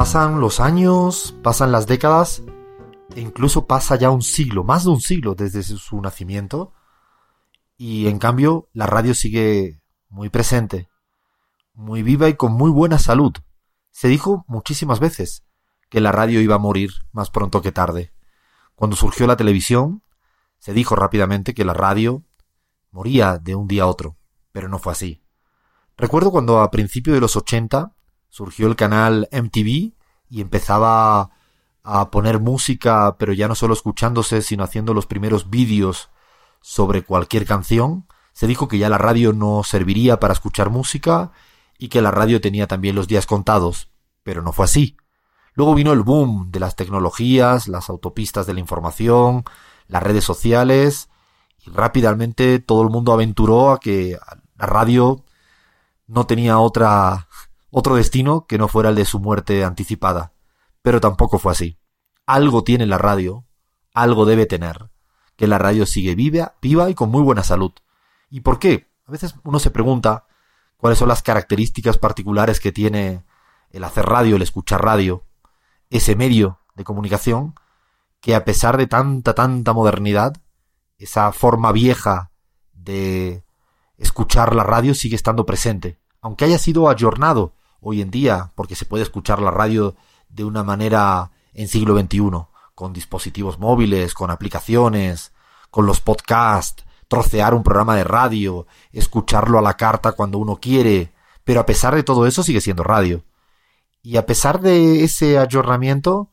Pasan los años, pasan las décadas, e incluso pasa ya un siglo, más de un siglo desde su nacimiento, y en cambio la radio sigue muy presente, muy viva y con muy buena salud. Se dijo muchísimas veces que la radio iba a morir más pronto que tarde. Cuando surgió la televisión, se dijo rápidamente que la radio moría de un día a otro, pero no fue así. Recuerdo cuando a principios de los 80 surgió el canal MTV y empezaba a poner música, pero ya no solo escuchándose, sino haciendo los primeros vídeos sobre cualquier canción, se dijo que ya la radio no serviría para escuchar música y que la radio tenía también los días contados, pero no fue así. Luego vino el boom de las tecnologías, las autopistas de la información, las redes sociales, y rápidamente todo el mundo aventuró a que la radio no tenía otra otro destino que no fuera el de su muerte anticipada. Pero tampoco fue así. Algo tiene la radio, algo debe tener, que la radio sigue viva, viva y con muy buena salud. ¿Y por qué? A veces uno se pregunta cuáles son las características particulares que tiene el hacer radio, el escuchar radio, ese medio de comunicación, que a pesar de tanta, tanta modernidad, esa forma vieja de escuchar la radio sigue estando presente, aunque haya sido ayornado hoy en día, porque se puede escuchar la radio de una manera en siglo XXI, con dispositivos móviles, con aplicaciones, con los podcasts, trocear un programa de radio, escucharlo a la carta cuando uno quiere, pero a pesar de todo eso sigue siendo radio. Y a pesar de ese ayornamiento,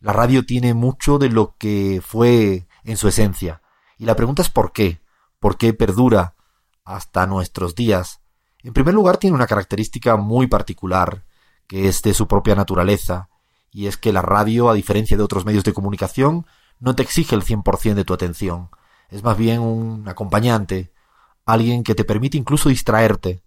la radio tiene mucho de lo que fue en su esencia. Y la pregunta es ¿por qué? ¿Por qué perdura hasta nuestros días? En primer lugar, tiene una característica muy particular, que es de su propia naturaleza, y es que la radio, a diferencia de otros medios de comunicación, no te exige el 100% de tu atención. Es más bien un acompañante, alguien que te permite incluso distraerte,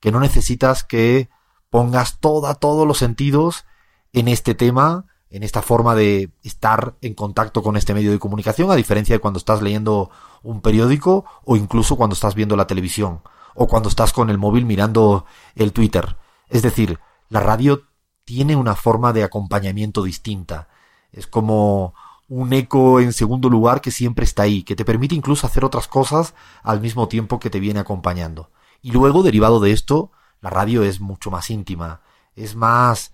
que no necesitas que pongas toda, todos los sentidos en este tema, en esta forma de estar en contacto con este medio de comunicación, a diferencia de cuando estás leyendo un periódico o incluso cuando estás viendo la televisión o cuando estás con el móvil mirando el Twitter. Es decir, la radio tiene una forma de acompañamiento distinta. Es como un eco en segundo lugar que siempre está ahí, que te permite incluso hacer otras cosas al mismo tiempo que te viene acompañando. Y luego, derivado de esto, la radio es mucho más íntima, es más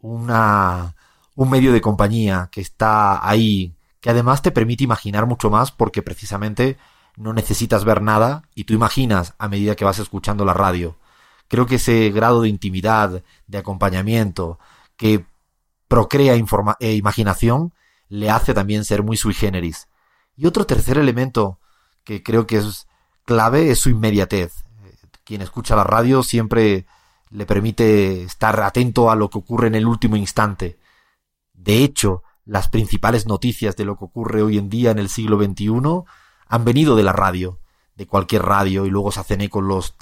una un medio de compañía que está ahí, que además te permite imaginar mucho más porque precisamente no necesitas ver nada y tú imaginas a medida que vas escuchando la radio. Creo que ese grado de intimidad, de acompañamiento, que procrea e imaginación, le hace también ser muy sui generis. Y otro tercer elemento que creo que es clave es su inmediatez. Quien escucha la radio siempre le permite estar atento a lo que ocurre en el último instante. De hecho, las principales noticias de lo que ocurre hoy en día en el siglo XXI han venido de la radio, de cualquier radio, y luego se hacen eco los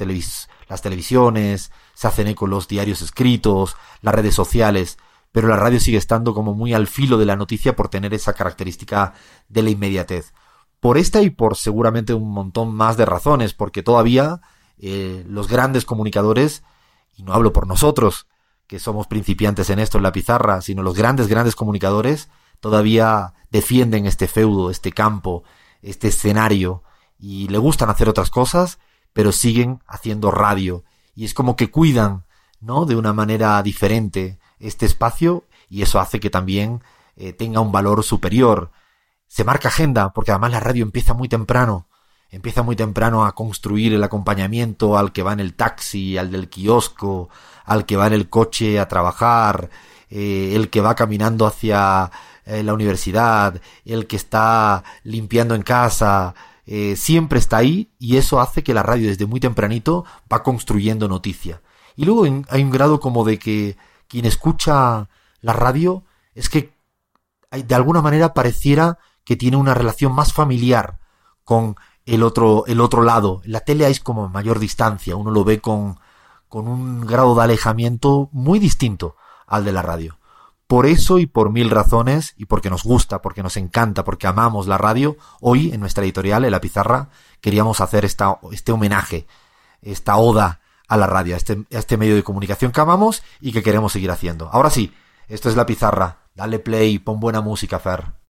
las televisiones, se hacen eco los diarios escritos, las redes sociales, pero la radio sigue estando como muy al filo de la noticia por tener esa característica de la inmediatez. Por esta y por seguramente un montón más de razones, porque todavía eh, los grandes comunicadores, y no hablo por nosotros, que somos principiantes en esto en la pizarra, sino los grandes, grandes comunicadores, todavía defienden este feudo, este campo, este escenario y le gustan hacer otras cosas, pero siguen haciendo radio y es como que cuidan, ¿no? De una manera diferente este espacio y eso hace que también eh, tenga un valor superior. Se marca agenda porque además la radio empieza muy temprano, empieza muy temprano a construir el acompañamiento al que va en el taxi, al del kiosco, al que va en el coche a trabajar, eh, el que va caminando hacia eh, la universidad, el que está limpiando en casa, eh, siempre está ahí y eso hace que la radio desde muy tempranito va construyendo noticia. Y luego hay un grado como de que quien escucha la radio es que de alguna manera pareciera que tiene una relación más familiar con el otro, el otro lado. La tele hay como mayor distancia, uno lo ve con, con un grado de alejamiento muy distinto al de la radio. Por eso y por mil razones, y porque nos gusta, porque nos encanta, porque amamos la radio, hoy en nuestra editorial, en la pizarra, queríamos hacer este homenaje, esta oda a la radio, a este, a este medio de comunicación que amamos y que queremos seguir haciendo. Ahora sí, Esto es La Pizarra. Dale play, pon buena música, Fer.